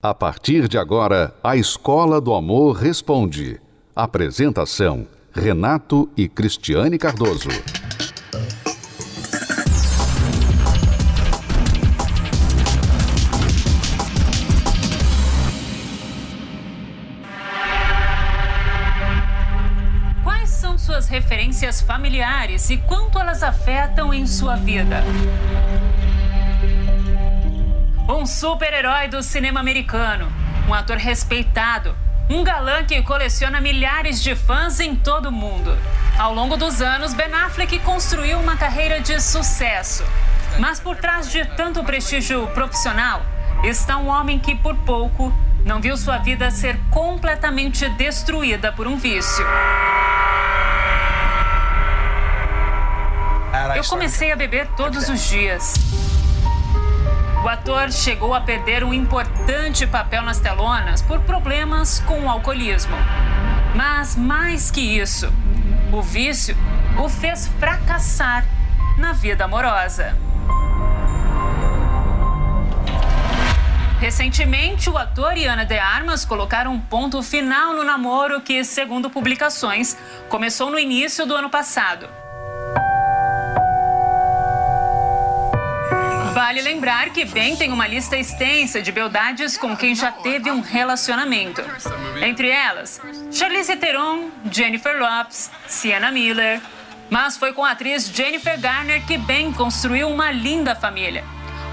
A partir de agora, a Escola do Amor Responde. Apresentação: Renato e Cristiane Cardoso. Quais são suas referências familiares e quanto elas afetam em sua vida? Um super-herói do cinema americano, um ator respeitado, um galã que coleciona milhares de fãs em todo o mundo. Ao longo dos anos, Ben Affleck construiu uma carreira de sucesso. Mas por trás de tanto prestígio profissional, está um homem que, por pouco, não viu sua vida ser completamente destruída por um vício. Eu comecei a beber todos os dias. O ator chegou a perder um importante papel nas telonas por problemas com o alcoolismo. Mas mais que isso, o vício o fez fracassar na vida amorosa. Recentemente, o ator e Ana de Armas colocaram um ponto final no namoro que, segundo publicações, começou no início do ano passado. Vale lembrar que Ben tem uma lista extensa de beldades com quem já teve um relacionamento. Entre elas, Charlize Theron, Jennifer Lopes, Sienna Miller. Mas foi com a atriz Jennifer Garner que Ben construiu uma linda família.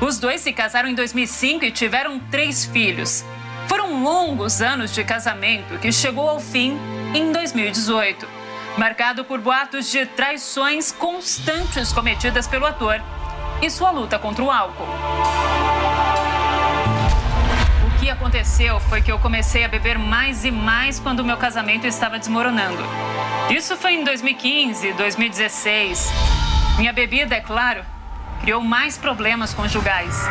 Os dois se casaram em 2005 e tiveram três filhos. Foram longos anos de casamento que chegou ao fim em 2018, marcado por boatos de traições constantes cometidas pelo ator e sua luta contra o álcool. O que aconteceu foi que eu comecei a beber mais e mais quando meu casamento estava desmoronando. Isso foi em 2015, 2016. Minha bebida, é claro, criou mais problemas conjugais.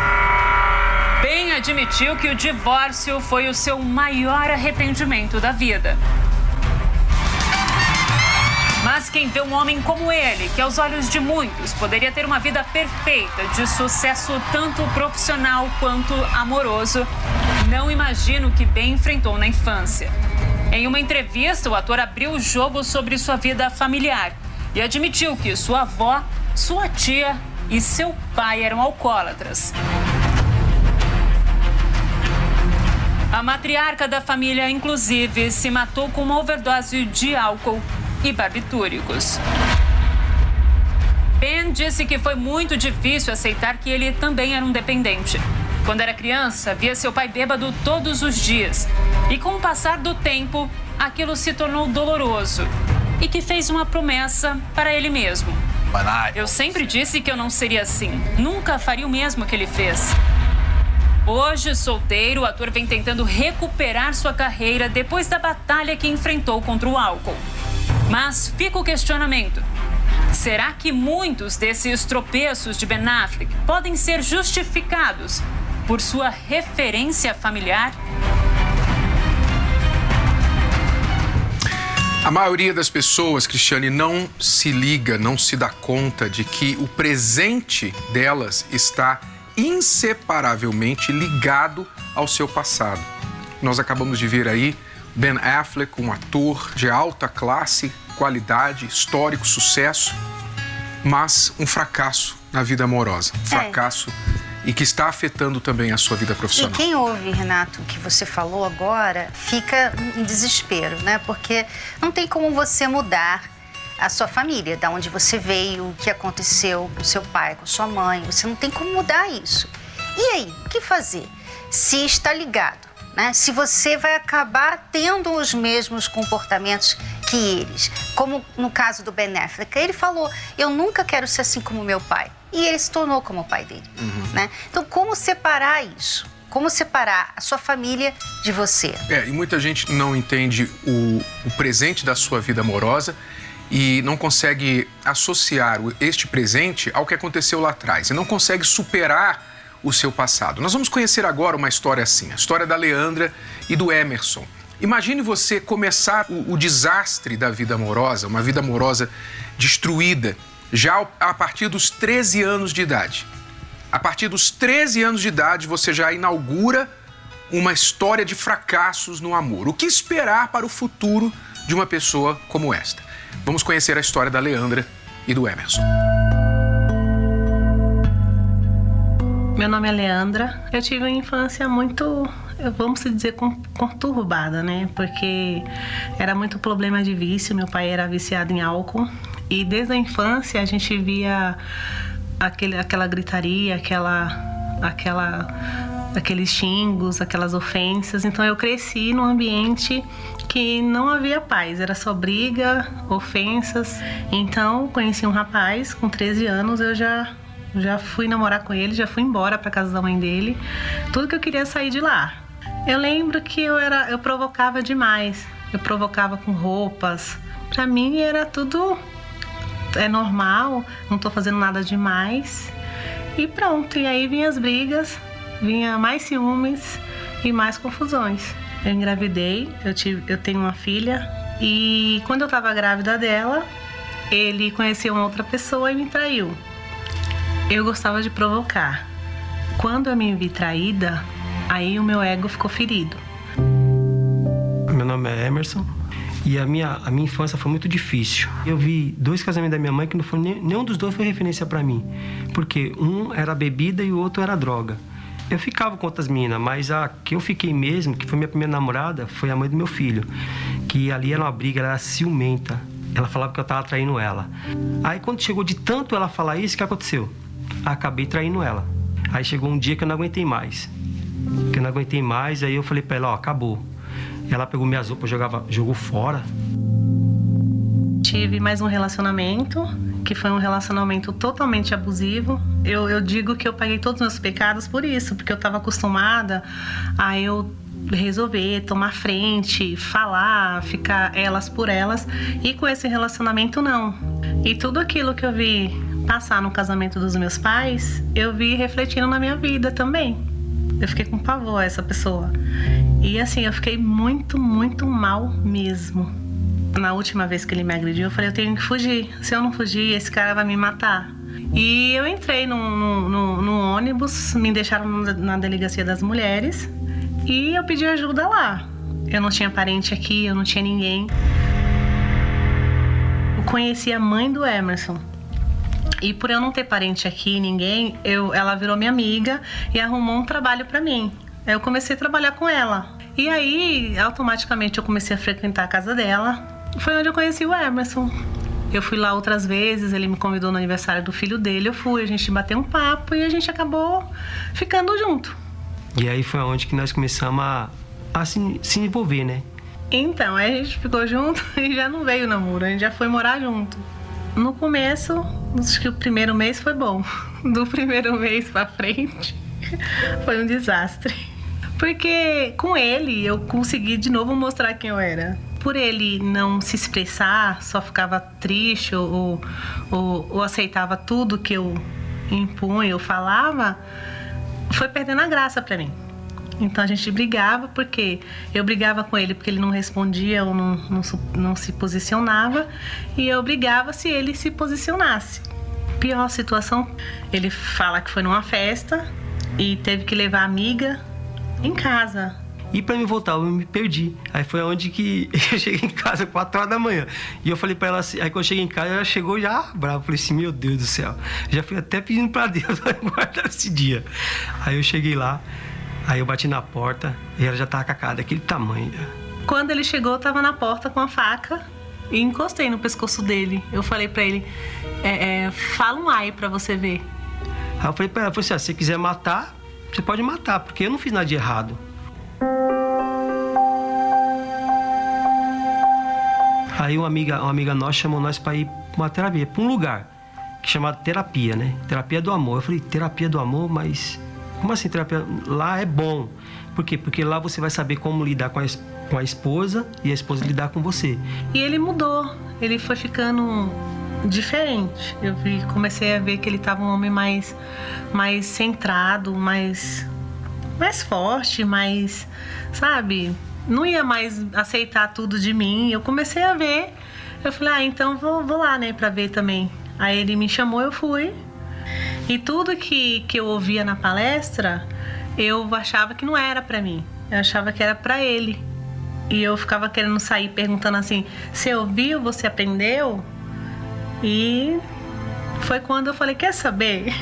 Bem admitiu que o divórcio foi o seu maior arrependimento da vida. Mas quem vê um homem como ele, que aos olhos de muitos poderia ter uma vida perfeita, de sucesso tanto profissional quanto amoroso, não imagina o que Ben enfrentou na infância. Em uma entrevista, o ator abriu o jogo sobre sua vida familiar e admitiu que sua avó, sua tia e seu pai eram alcoólatras. A matriarca da família, inclusive, se matou com uma overdose de álcool e barbitúricos. Ben disse que foi muito difícil aceitar que ele também era um dependente. Quando era criança, via seu pai bêbado todos os dias. E com o passar do tempo, aquilo se tornou doloroso. E que fez uma promessa para ele mesmo. Eu sempre disse que eu não seria assim. Nunca faria o mesmo que ele fez. Hoje, solteiro, o ator vem tentando recuperar sua carreira depois da batalha que enfrentou contra o álcool. Mas fica o questionamento: será que muitos desses tropeços de Ben Affleck podem ser justificados por sua referência familiar? A maioria das pessoas, Cristiane, não se liga, não se dá conta de que o presente delas está inseparavelmente ligado ao seu passado. Nós acabamos de ver aí Ben Affleck, um ator de alta classe, qualidade, histórico, sucesso, mas um fracasso na vida amorosa. Um é. fracasso e que está afetando também a sua vida profissional. E quem ouve, Renato, o que você falou agora, fica em desespero, né? Porque não tem como você mudar a sua família, da onde você veio, o que aconteceu com seu pai, com sua mãe. Você não tem como mudar isso. E aí, o que fazer? Se está ligado né? se você vai acabar tendo os mesmos comportamentos que eles. Como no caso do Ben Affleck, ele falou: Eu nunca quero ser assim como meu pai. E ele se tornou como o pai dele. Uhum. Né? Então, como separar isso? Como separar a sua família de você? É, e muita gente não entende o, o presente da sua vida amorosa e não consegue associar este presente ao que aconteceu lá atrás. E não consegue superar o seu passado. Nós vamos conhecer agora uma história assim, a história da Leandra e do Emerson. Imagine você começar o, o desastre da vida amorosa, uma vida amorosa destruída, já a partir dos 13 anos de idade. A partir dos 13 anos de idade, você já inaugura uma história de fracassos no amor. O que esperar para o futuro de uma pessoa como esta? Vamos conhecer a história da Leandra e do Emerson. Meu nome é Leandra. Eu tive uma infância muito, vamos dizer, conturbada, né? Porque era muito problema de vício. Meu pai era viciado em álcool e desde a infância a gente via aquele, aquela gritaria, aquela, aquela, aqueles xingos, aquelas ofensas. Então eu cresci num ambiente que não havia paz, era só briga, ofensas. Então conheci um rapaz com 13 anos, eu já já fui namorar com ele, já fui embora para casa da mãe dele. Tudo que eu queria sair de lá. Eu lembro que eu era eu provocava demais. Eu provocava com roupas. Para mim era tudo é normal, não tô fazendo nada demais. E pronto, e aí vinha as brigas, vinha mais ciúmes e mais confusões. Eu engravidei, eu, tive, eu tenho uma filha e quando eu tava grávida dela, ele conheceu uma outra pessoa e me traiu. Eu gostava de provocar. Quando eu me vi traída, aí o meu ego ficou ferido. Meu nome é Emerson, e a minha, a minha infância foi muito difícil. Eu vi dois casamentos da minha mãe que não foi, nenhum dos dois foi referência para mim. Porque um era bebida e o outro era droga. Eu ficava com outras meninas, mas a que eu fiquei mesmo, que foi minha primeira namorada, foi a mãe do meu filho. Que ali era uma briga, ela era ciumenta. Ela falava que eu tava traindo ela. Aí quando chegou de tanto ela falar isso, o que aconteceu? Acabei traindo ela. Aí chegou um dia que eu não aguentei mais. Que eu não aguentei mais, aí eu falei pra ela, ó, acabou ela pegou minhas roupas, jogava, jogou fora. Tive mais um relacionamento, que foi um relacionamento totalmente abusivo. Eu, eu digo que eu paguei todos os meus pecados por isso, porque eu estava acostumada a eu resolver, tomar frente, falar, ficar elas por elas. E com esse relacionamento, não. E tudo aquilo que eu vi passar no casamento dos meus pais, eu vi refletindo na minha vida também. Eu fiquei com pavor essa pessoa. E assim, eu fiquei muito, muito mal mesmo. Na última vez que ele me agrediu, eu falei: eu tenho que fugir. Se eu não fugir, esse cara vai me matar. E eu entrei no, ônibus, me deixaram na delegacia das mulheres e eu pedi ajuda lá. Eu não tinha parente aqui, eu não tinha ninguém. Eu conheci a mãe do Emerson. E por eu não ter parente aqui, ninguém, eu, ela virou minha amiga e arrumou um trabalho para mim. Eu comecei a trabalhar com ela. E aí, automaticamente, eu comecei a frequentar a casa dela. Foi onde eu conheci o Emerson. Eu fui lá outras vezes, ele me convidou no aniversário do filho dele, eu fui, a gente bateu um papo e a gente acabou ficando junto. E aí foi onde que nós começamos a, a se, se envolver, né? Então, aí a gente ficou junto e já não veio namoro, a gente já foi morar junto. No começo, acho que o primeiro mês foi bom. Do primeiro mês pra frente, foi um desastre. Porque com ele eu consegui de novo mostrar quem eu era. Por ele não se expressar, só ficava triste ou, ou, ou aceitava tudo que eu impunha, eu falava, foi perdendo a graça para mim. Então a gente brigava porque eu brigava com ele porque ele não respondia ou não, não, não, se posicionava e eu brigava se ele se posicionasse. Pior situação, ele fala que foi numa festa e teve que levar a amiga em casa. E para me voltar, eu me perdi. Aí foi onde que eu cheguei em casa, 4 horas da manhã. E eu falei para ela assim, aí quando eu cheguei em casa, ela chegou já brava. Eu falei assim, meu Deus do céu. Já fui até pedindo para Deus guardar esse dia. Aí eu cheguei lá, aí eu bati na porta e ela já tava com a cara daquele tamanho. Quando ele chegou, eu tava na porta com a faca e encostei no pescoço dele. Eu falei para ele, é, é, fala um ai para você ver. Aí eu falei pra ela, falei assim, ah, se você quiser matar, você pode matar, porque eu não fiz nada de errado. Aí uma amiga, uma amiga nossa chamou nós para ir para uma terapia, para um lugar que chamado terapia, né? Terapia do amor. Eu falei, terapia do amor, mas como assim terapia? Lá é bom. Por quê? Porque lá você vai saber como lidar com a, com a esposa e a esposa lidar com você. E ele mudou. Ele foi ficando diferente. Eu vi, comecei a ver que ele estava um homem mais, mais centrado, mais, mais forte, mais, sabe? Não ia mais aceitar tudo de mim. Eu comecei a ver. Eu falei, ah, então vou, vou lá, né, para ver também. Aí ele me chamou, eu fui. E tudo que, que eu ouvia na palestra, eu achava que não era para mim. Eu achava que era para ele. E eu ficava querendo sair perguntando assim: "Você ouviu? Você aprendeu?" E foi quando eu falei: "Quer saber?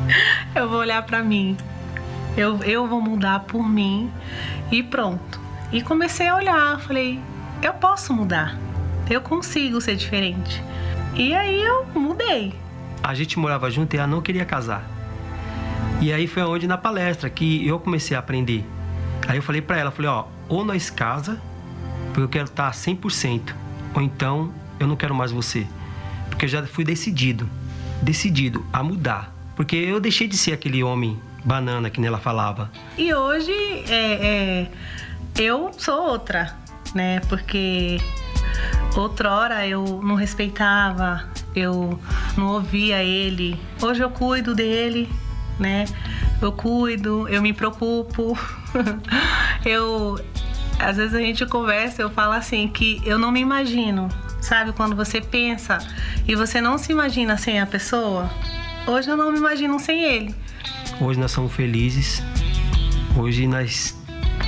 eu vou olhar para mim. Eu, eu vou mudar por mim e pronto." E comecei a olhar, falei: "Eu posso mudar. Eu consigo ser diferente." E aí eu mudei. A gente morava junto e ela não queria casar. E aí foi onde na palestra que eu comecei a aprender. Aí eu falei para ela, falei, ó, ou nós casa, porque eu quero estar 100%, ou então eu não quero mais você. Porque eu já fui decidido, decidido a mudar. Porque eu deixei de ser aquele homem banana que nela falava. E hoje é, é, eu sou outra, né? Porque Outrora eu não respeitava, eu não ouvia ele. Hoje eu cuido dele, né? Eu cuido, eu me preocupo. eu às vezes a gente conversa, eu falo assim que eu não me imagino, sabe, quando você pensa e você não se imagina sem a pessoa. Hoje eu não me imagino sem ele. Hoje nós somos felizes. Hoje nós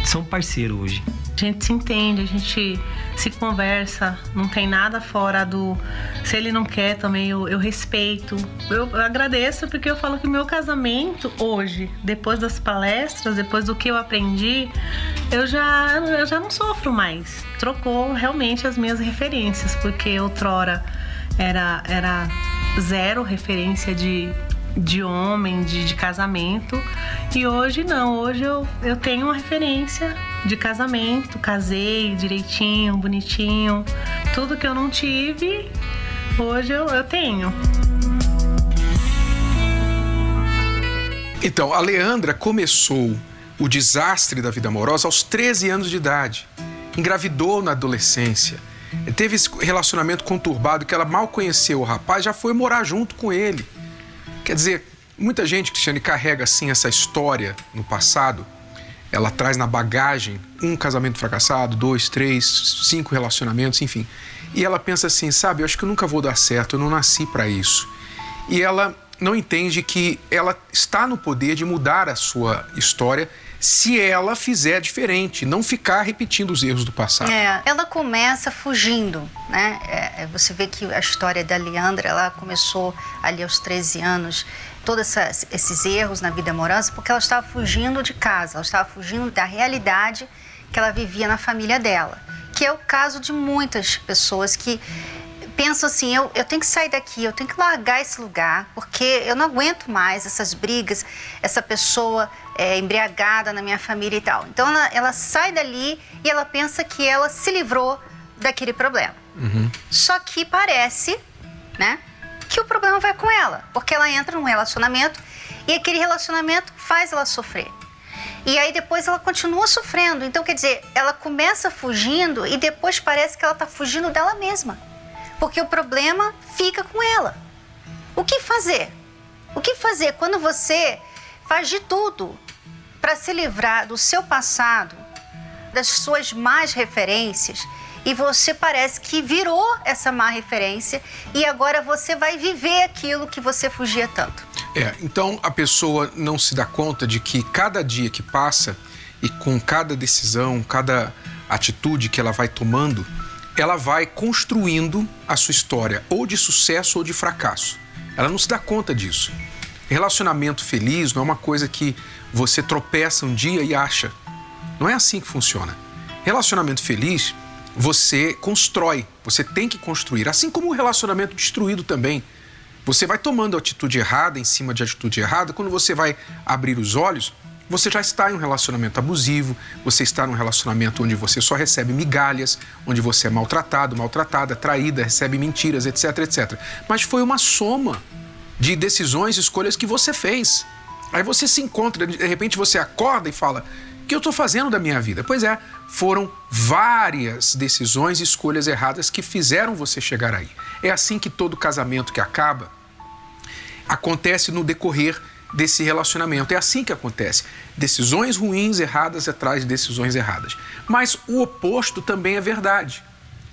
somos parceiros hoje. A gente se entende, a gente se conversa, não tem nada fora do. Se ele não quer também, eu, eu respeito. Eu, eu agradeço porque eu falo que meu casamento hoje, depois das palestras, depois do que eu aprendi, eu já, eu já não sofro mais. Trocou realmente as minhas referências, porque outrora era, era zero referência de, de homem, de, de casamento. E hoje não, hoje eu, eu tenho uma referência de casamento, casei direitinho, bonitinho. Tudo que eu não tive, hoje eu, eu tenho. Então, a Leandra começou o desastre da vida amorosa aos 13 anos de idade. Engravidou na adolescência. Teve esse relacionamento conturbado que ela mal conheceu o rapaz, já foi morar junto com ele. Quer dizer, muita gente, Cristiane, carrega assim essa história no passado ela traz na bagagem um casamento fracassado, dois, três, cinco relacionamentos, enfim. E ela pensa assim, sabe, eu acho que eu nunca vou dar certo, eu não nasci para isso. E ela não entende que ela está no poder de mudar a sua história se ela fizer diferente, não ficar repetindo os erros do passado. É, ela começa fugindo, né? É, você vê que a história da Leandra, ela começou ali aos 13 anos, todos esses erros na vida amorosa porque ela estava fugindo de casa, ela estava fugindo da realidade que ela vivia na família dela. Que é o caso de muitas pessoas que pensam assim: eu, eu tenho que sair daqui, eu tenho que largar esse lugar, porque eu não aguento mais essas brigas, essa pessoa é, embriagada na minha família e tal. Então ela, ela sai dali e ela pensa que ela se livrou daquele problema. Uhum. Só que parece, né? que o problema vai com ela, porque ela entra num relacionamento e aquele relacionamento faz ela sofrer. E aí depois ela continua sofrendo. Então, quer dizer, ela começa fugindo e depois parece que ela está fugindo dela mesma. Porque o problema fica com ela. O que fazer? O que fazer quando você faz de tudo para se livrar do seu passado, das suas más referências e você parece que virou essa má referência e agora você vai viver aquilo que você fugia tanto. É, então a pessoa não se dá conta de que cada dia que passa e com cada decisão, cada atitude que ela vai tomando, ela vai construindo a sua história, ou de sucesso ou de fracasso. Ela não se dá conta disso. Relacionamento feliz não é uma coisa que você tropeça um dia e acha. Não é assim que funciona. Relacionamento feliz você constrói, você tem que construir. Assim como o relacionamento destruído também. Você vai tomando atitude errada em cima de atitude errada, quando você vai abrir os olhos, você já está em um relacionamento abusivo, você está num relacionamento onde você só recebe migalhas, onde você é maltratado, maltratada, traída, recebe mentiras, etc, etc. Mas foi uma soma de decisões, escolhas que você fez. Aí você se encontra, de repente você acorda e fala: que eu estou fazendo da minha vida? Pois é, foram várias decisões e escolhas erradas que fizeram você chegar aí. É assim que todo casamento que acaba acontece no decorrer desse relacionamento. É assim que acontece. Decisões ruins, erradas atrás de decisões erradas. Mas o oposto também é verdade.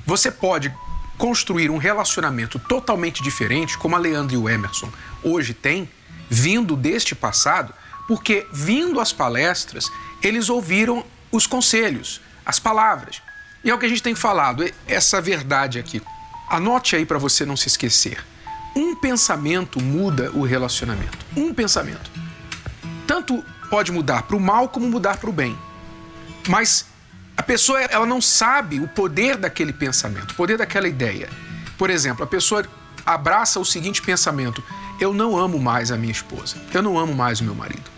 Você pode construir um relacionamento totalmente diferente, como a Leandro e o Emerson hoje têm, vindo deste passado, porque vindo às palestras, eles ouviram os conselhos, as palavras. E é o que a gente tem falado, essa verdade aqui. Anote aí para você não se esquecer. Um pensamento muda o relacionamento. Um pensamento. Tanto pode mudar para o mal como mudar para o bem. Mas a pessoa ela não sabe o poder daquele pensamento, o poder daquela ideia. Por exemplo, a pessoa abraça o seguinte pensamento: eu não amo mais a minha esposa, eu não amo mais o meu marido.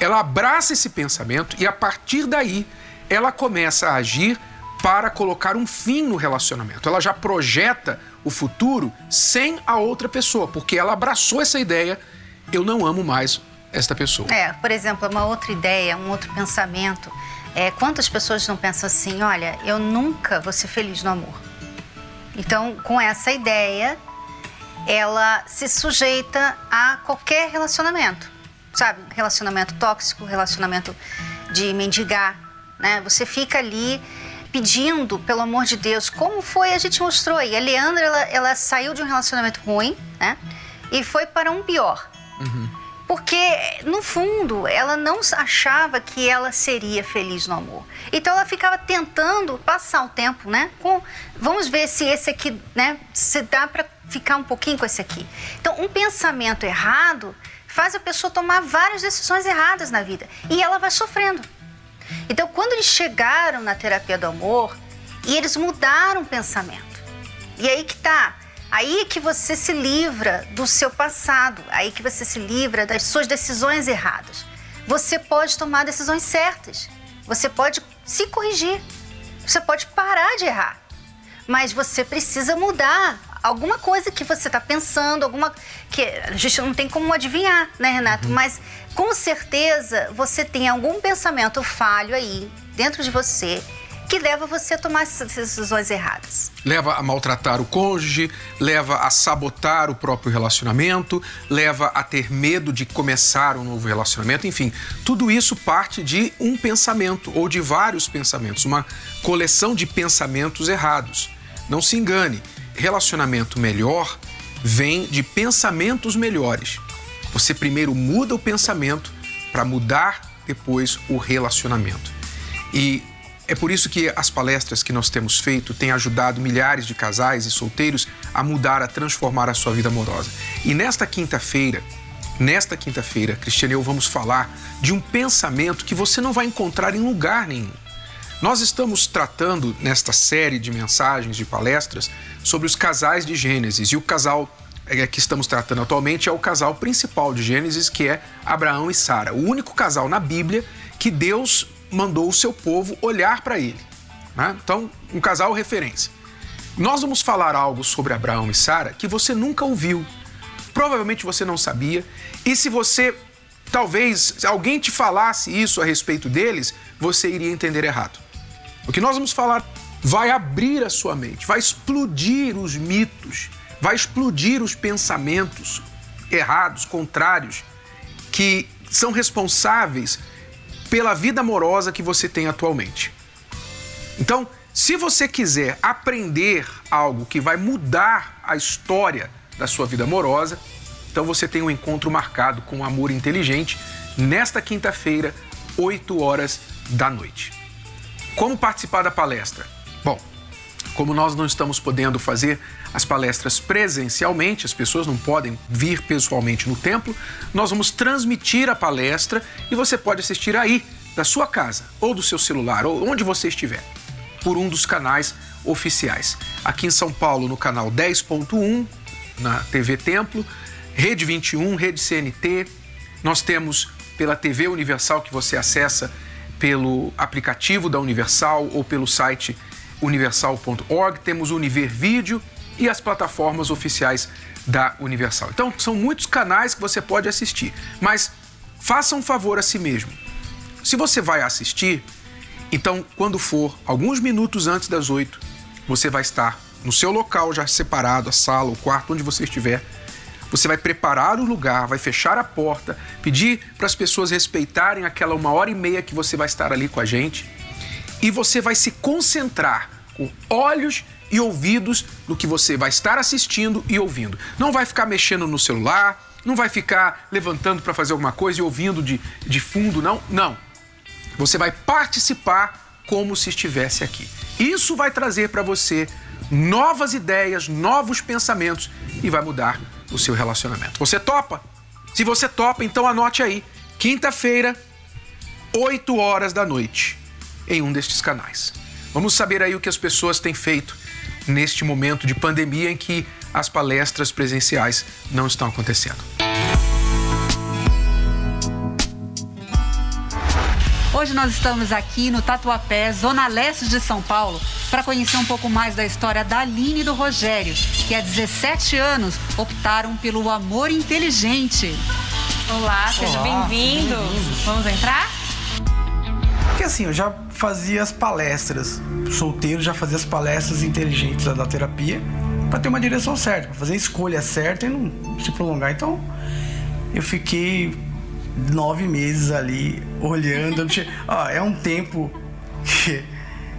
Ela abraça esse pensamento e a partir daí ela começa a agir para colocar um fim no relacionamento. Ela já projeta o futuro sem a outra pessoa, porque ela abraçou essa ideia: eu não amo mais esta pessoa. É, por exemplo, uma outra ideia, um outro pensamento. É, quantas pessoas não pensam assim, olha, eu nunca vou ser feliz no amor. Então, com essa ideia, ela se sujeita a qualquer relacionamento, sabe? Relacionamento tóxico, relacionamento de mendigar, né? Você fica ali pedindo, pelo amor de Deus, como foi, a gente mostrou aí. A Leandra, ela, ela saiu de um relacionamento ruim, né? E foi para um pior. Uhum. Porque, no fundo, ela não achava que ela seria feliz no amor. Então, ela ficava tentando passar o tempo, né? Com, vamos ver se esse aqui, né? Se dá para ficar um pouquinho com esse aqui. Então, um pensamento errado faz a pessoa tomar várias decisões erradas na vida e ela vai sofrendo. Então, quando eles chegaram na terapia do amor e eles mudaram o pensamento, e aí que tá. Aí que você se livra do seu passado, aí que você se livra das suas decisões erradas. Você pode tomar decisões certas, você pode se corrigir, você pode parar de errar, mas você precisa mudar alguma coisa que você está pensando, alguma que a gente não tem como adivinhar, né, Renato? Uhum. Mas com certeza você tem algum pensamento falho aí dentro de você que leva você a tomar essas decisões erradas. Leva a maltratar o cônjuge, leva a sabotar o próprio relacionamento, leva a ter medo de começar um novo relacionamento, enfim, tudo isso parte de um pensamento ou de vários pensamentos, uma coleção de pensamentos errados. Não se engane, relacionamento melhor vem de pensamentos melhores. Você primeiro muda o pensamento para mudar depois o relacionamento. E é por isso que as palestras que nós temos feito têm ajudado milhares de casais e solteiros a mudar, a transformar a sua vida amorosa. E nesta quinta-feira, nesta quinta-feira, Cristiane e eu vamos falar de um pensamento que você não vai encontrar em lugar nenhum. Nós estamos tratando nesta série de mensagens, de palestras, sobre os casais de Gênesis. E o casal é, que estamos tratando atualmente é o casal principal de Gênesis, que é Abraão e Sara. O único casal na Bíblia que Deus mandou o seu povo olhar para ele. Né? Então, um casal referência. Nós vamos falar algo sobre Abraão e Sara que você nunca ouviu. Provavelmente você não sabia. E se você, talvez, se alguém te falasse isso a respeito deles, você iria entender errado. O que nós vamos falar vai abrir a sua mente, vai explodir os mitos, vai explodir os pensamentos errados, contrários, que são responsáveis pela vida amorosa que você tem atualmente. Então, se você quiser aprender algo que vai mudar a história da sua vida amorosa, então você tem um encontro marcado com o Amor Inteligente nesta quinta-feira, 8 horas da noite. Como participar da palestra? Bom, como nós não estamos podendo fazer as palestras presencialmente, as pessoas não podem vir pessoalmente no templo, nós vamos transmitir a palestra e você pode assistir aí, da sua casa, ou do seu celular, ou onde você estiver, por um dos canais oficiais. Aqui em São Paulo, no canal 10.1, na TV Templo, Rede 21, Rede CNT, nós temos pela TV Universal que você acessa pelo aplicativo da Universal ou pelo site universal.org, temos o Univer Vídeo e as plataformas oficiais da Universal. Então, são muitos canais que você pode assistir, mas faça um favor a si mesmo. Se você vai assistir, então, quando for alguns minutos antes das oito, você vai estar no seu local já separado, a sala, o quarto, onde você estiver, você vai preparar o lugar, vai fechar a porta, pedir para as pessoas respeitarem aquela uma hora e meia que você vai estar ali com a gente. E você vai se concentrar com olhos e ouvidos no que você vai estar assistindo e ouvindo. Não vai ficar mexendo no celular, não vai ficar levantando para fazer alguma coisa e ouvindo de, de fundo, não. Não. Você vai participar como se estivesse aqui. Isso vai trazer para você novas ideias, novos pensamentos e vai mudar o seu relacionamento. Você topa? Se você topa, então anote aí. Quinta-feira, 8 horas da noite, em um destes canais. Vamos saber aí o que as pessoas têm feito neste momento de pandemia em que as palestras presenciais não estão acontecendo. Hoje nós estamos aqui no Tatuapé, zona leste de São Paulo, para conhecer um pouco mais da história da Aline e do Rogério, que há 17 anos optaram pelo amor inteligente. Olá, seja bem-vindo. Bem Vamos entrar? Porque assim, eu já fazia as palestras, solteiro já fazia as palestras inteligentes da terapia para ter uma direção certa, para fazer a escolha certa e não se prolongar. Então, eu fiquei nove meses ali olhando. Ó, é um tempo que,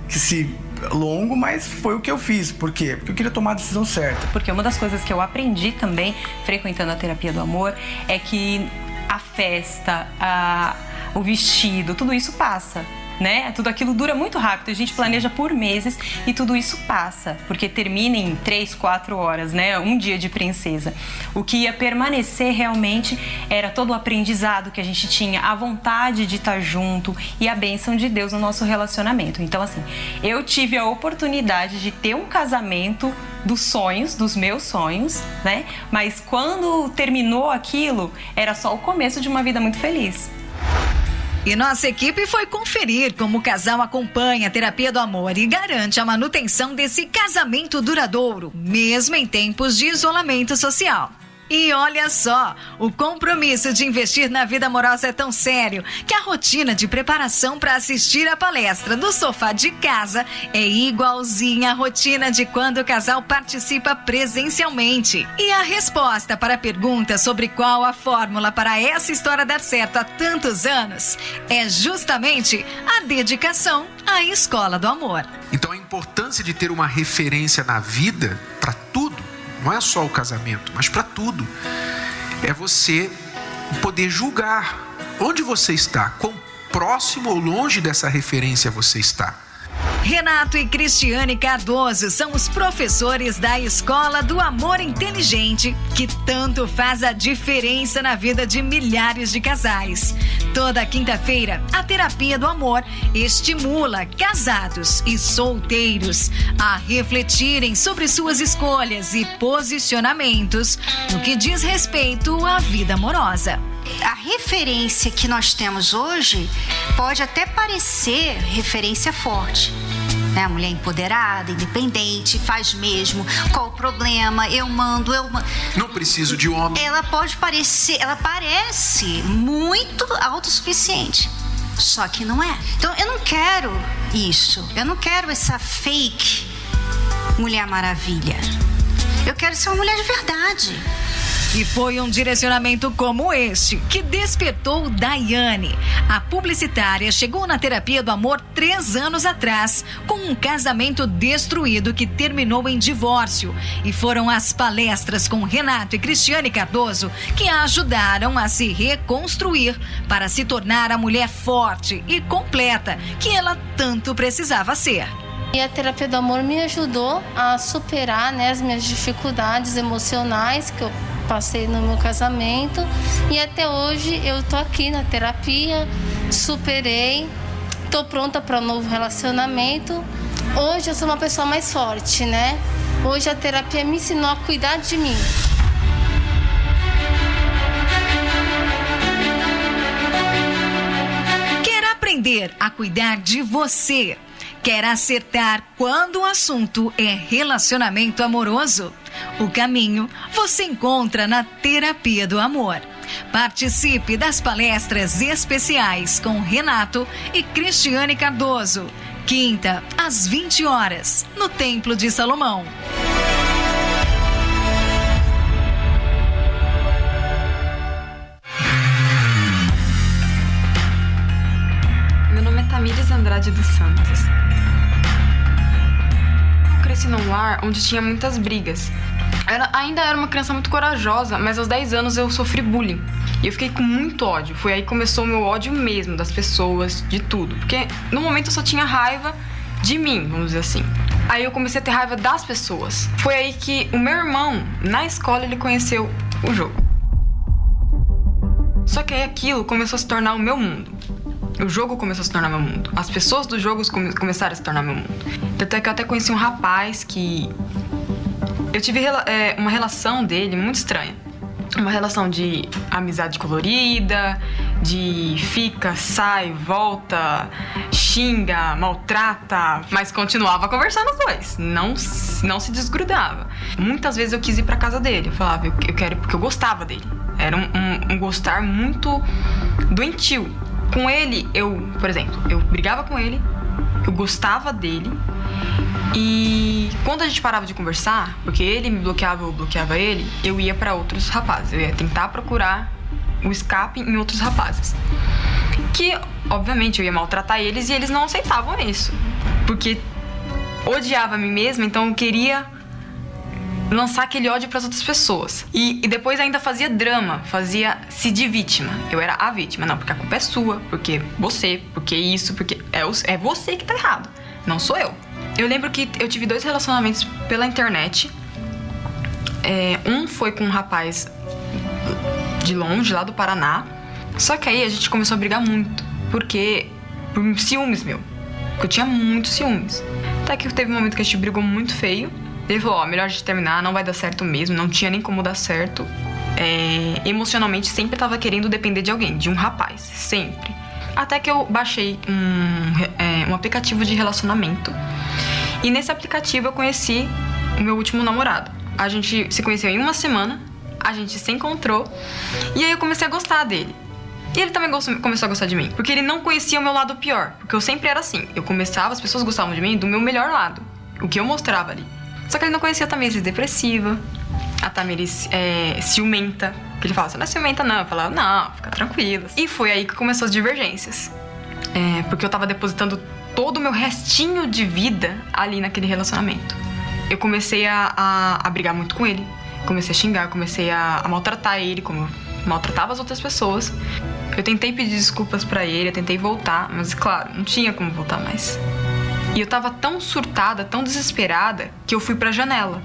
que se longo, mas foi o que eu fiz. Por quê? Porque eu queria tomar a decisão certa. Porque uma das coisas que eu aprendi também, frequentando a terapia do amor, é que a festa, a, o vestido, tudo isso passa né? Tudo aquilo dura muito rápido, a gente planeja por meses e tudo isso passa, porque termina em três, quatro horas, né? Um dia de princesa. O que ia permanecer realmente era todo o aprendizado que a gente tinha, a vontade de estar junto e a bênção de Deus no nosso relacionamento. Então, assim, eu tive a oportunidade de ter um casamento dos sonhos, dos meus sonhos, né? Mas quando terminou aquilo, era só o começo de uma vida muito feliz. E nossa equipe foi conferir como o casal acompanha a terapia do amor e garante a manutenção desse casamento duradouro, mesmo em tempos de isolamento social. E olha só, o compromisso de investir na vida amorosa é tão sério que a rotina de preparação para assistir a palestra do sofá de casa é igualzinha à rotina de quando o casal participa presencialmente. E a resposta para a pergunta sobre qual a fórmula para essa história dar certo há tantos anos é justamente a dedicação à escola do amor. Então a importância de ter uma referência na vida para tudo não é só o casamento, mas para tudo. É você poder julgar onde você está, quão próximo ou longe dessa referência você está. Renato e Cristiane Cardoso são os professores da Escola do Amor Inteligente, que tanto faz a diferença na vida de milhares de casais. Toda quinta-feira, a terapia do amor estimula casados e solteiros a refletirem sobre suas escolhas e posicionamentos no que diz respeito à vida amorosa a referência que nós temos hoje pode até parecer referência forte. Né? A mulher empoderada, independente, faz mesmo. Qual o problema? Eu mando, eu mando. Não preciso de homem. Ela pode parecer, ela parece muito autossuficiente. Só que não é. Então eu não quero isso. Eu não quero essa fake Mulher Maravilha. Eu quero ser uma mulher de verdade. E foi um direcionamento como este que despertou Daiane. A publicitária chegou na terapia do amor três anos atrás, com um casamento destruído que terminou em divórcio. E foram as palestras com Renato e Cristiane Cardoso que a ajudaram a se reconstruir para se tornar a mulher forte e completa que ela tanto precisava ser. E a terapia do amor me ajudou a superar né, as minhas dificuldades emocionais que eu passei no meu casamento e até hoje eu tô aqui na terapia, superei, tô pronta para um novo relacionamento. Hoje eu sou uma pessoa mais forte, né? Hoje a terapia me ensinou a cuidar de mim. Quer aprender a cuidar de você? Quer acertar quando o assunto é relacionamento amoroso? O caminho você encontra na Terapia do Amor. Participe das palestras especiais com Renato e Cristiane Cardoso. Quinta, às 20 horas, no Templo de Salomão. Meu nome é Tamires Andrade dos Santos cresci num lar onde tinha muitas brigas. Era, ainda era uma criança muito corajosa, mas aos 10 anos eu sofri bullying. E eu fiquei com muito ódio. Foi aí que começou o meu ódio mesmo das pessoas, de tudo. Porque no momento eu só tinha raiva de mim, vamos dizer assim. Aí eu comecei a ter raiva das pessoas. Foi aí que o meu irmão, na escola, ele conheceu o jogo. Só que aí aquilo começou a se tornar o meu mundo. O jogo começou a se tornar meu mundo. As pessoas dos jogos come começaram a se tornar meu mundo. Tanto é que eu até conheci um rapaz que. Eu tive é, uma relação dele muito estranha uma relação de amizade colorida, de fica, sai, volta, xinga, maltrata, mas continuava conversando os dois, não, não se desgrudava. Muitas vezes eu quis ir pra casa dele, eu falava, eu, eu quero porque eu gostava dele. Era um, um, um gostar muito doentio. Com ele, eu, por exemplo, eu brigava com ele, eu gostava dele, e quando a gente parava de conversar, porque ele me bloqueava ou bloqueava ele, eu ia para outros rapazes. Eu ia tentar procurar o escape em outros rapazes. Que, obviamente, eu ia maltratar eles e eles não aceitavam isso. Porque odiava a mim mesma, então eu queria lançar aquele ódio para as outras pessoas. E, e, depois ainda fazia drama, fazia se de vítima. Eu era a vítima, não, porque a culpa é sua, porque você, porque isso, porque é, é você que tá errado, não sou eu. Eu lembro que eu tive dois relacionamentos pela internet. É, um foi com um rapaz de longe, lá do Paraná. Só que aí a gente começou a brigar muito. Porque. Por ciúmes, meu. Porque eu tinha muitos ciúmes. Até que teve um momento que a gente brigou muito feio. Ele falou: Ó, melhor a gente terminar, não vai dar certo mesmo. Não tinha nem como dar certo. É, emocionalmente sempre tava querendo depender de alguém, de um rapaz. Sempre. Até que eu baixei um, é, um aplicativo de relacionamento e nesse aplicativo eu conheci o meu último namorado. A gente se conheceu em uma semana, a gente se encontrou e aí eu comecei a gostar dele. E ele também começou a gostar de mim, porque ele não conhecia o meu lado pior, porque eu sempre era assim. Eu começava, as pessoas gostavam de mim do meu melhor lado, o que eu mostrava ali. Só que ele não conhecia a Tamiris depressiva, a Tamiris é, ciumenta, que ele falava, você não é ciumenta não. Eu falava, não, fica tranquila. E foi aí que começou as divergências. É, porque eu tava depositando todo o meu restinho de vida ali naquele relacionamento. Eu comecei a, a, a brigar muito com ele, comecei a xingar, comecei a, a maltratar ele como maltratava as outras pessoas. Eu tentei pedir desculpas para ele, eu tentei voltar, mas claro, não tinha como voltar mais. E eu tava tão surtada, tão desesperada, que eu fui pra janela.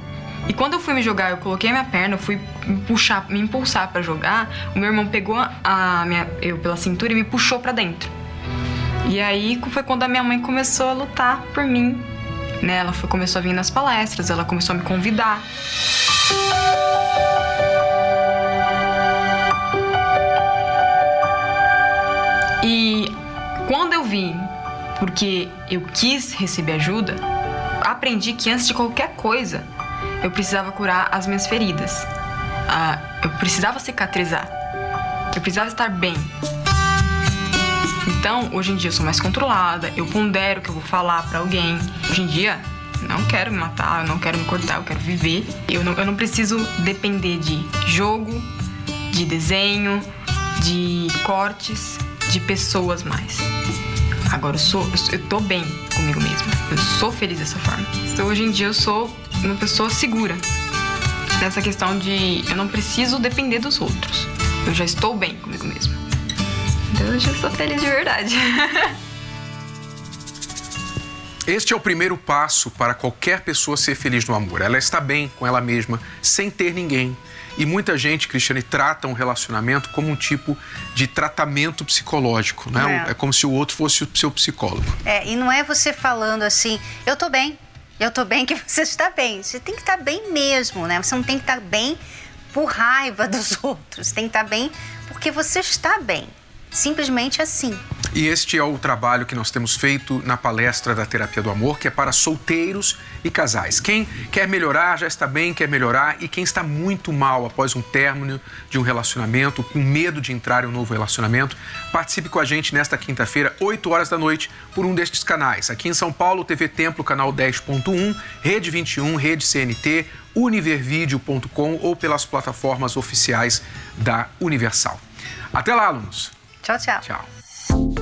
E quando eu fui me jogar, eu coloquei a minha perna, eu fui me puxar, me impulsar para jogar, o meu irmão pegou a minha, eu pela cintura e me puxou para dentro. E aí foi quando a minha mãe começou a lutar por mim. Né? Ela foi, começou a vir nas palestras, ela começou a me convidar. E quando eu vim, porque eu quis receber ajuda, aprendi que antes de qualquer coisa, eu precisava curar as minhas feridas. Ah, eu precisava cicatrizar. Eu precisava estar bem. Então, hoje em dia eu sou mais controlada, eu pondero o que eu vou falar para alguém. Hoje em dia, não quero me matar, eu não quero me cortar, eu quero viver. Eu não, eu não preciso depender de jogo, de desenho, de cortes, de pessoas mais. Agora eu sou, eu, eu tô bem comigo mesma. Eu sou feliz dessa forma. Então, hoje em dia eu sou uma pessoa segura nessa questão de eu não preciso depender dos outros. Eu já estou bem comigo mesma. Hoje eu sou feliz de verdade. Este é o primeiro passo para qualquer pessoa ser feliz no amor. Ela está bem com ela mesma, sem ter ninguém. E muita gente, Cristiane, trata um relacionamento como um tipo de tratamento psicológico, né? É, é como se o outro fosse o seu psicólogo. É, e não é você falando assim, eu tô bem, eu tô bem que você está bem. Você tem que estar bem mesmo, né? Você não tem que estar bem por raiva dos outros, tem que estar bem porque você está bem. Simplesmente assim. E este é o trabalho que nós temos feito na palestra da Terapia do Amor, que é para solteiros e casais. Quem quer melhorar, já está bem, quer melhorar, e quem está muito mal após um término de um relacionamento, com medo de entrar em um novo relacionamento, participe com a gente nesta quinta-feira, 8 horas da noite, por um destes canais. Aqui em São Paulo, TV Templo, canal 10.1, Rede 21, Rede CNT, univervideo.com ou pelas plataformas oficiais da Universal. Até lá, alunos! Tchau, tchau. Tchau.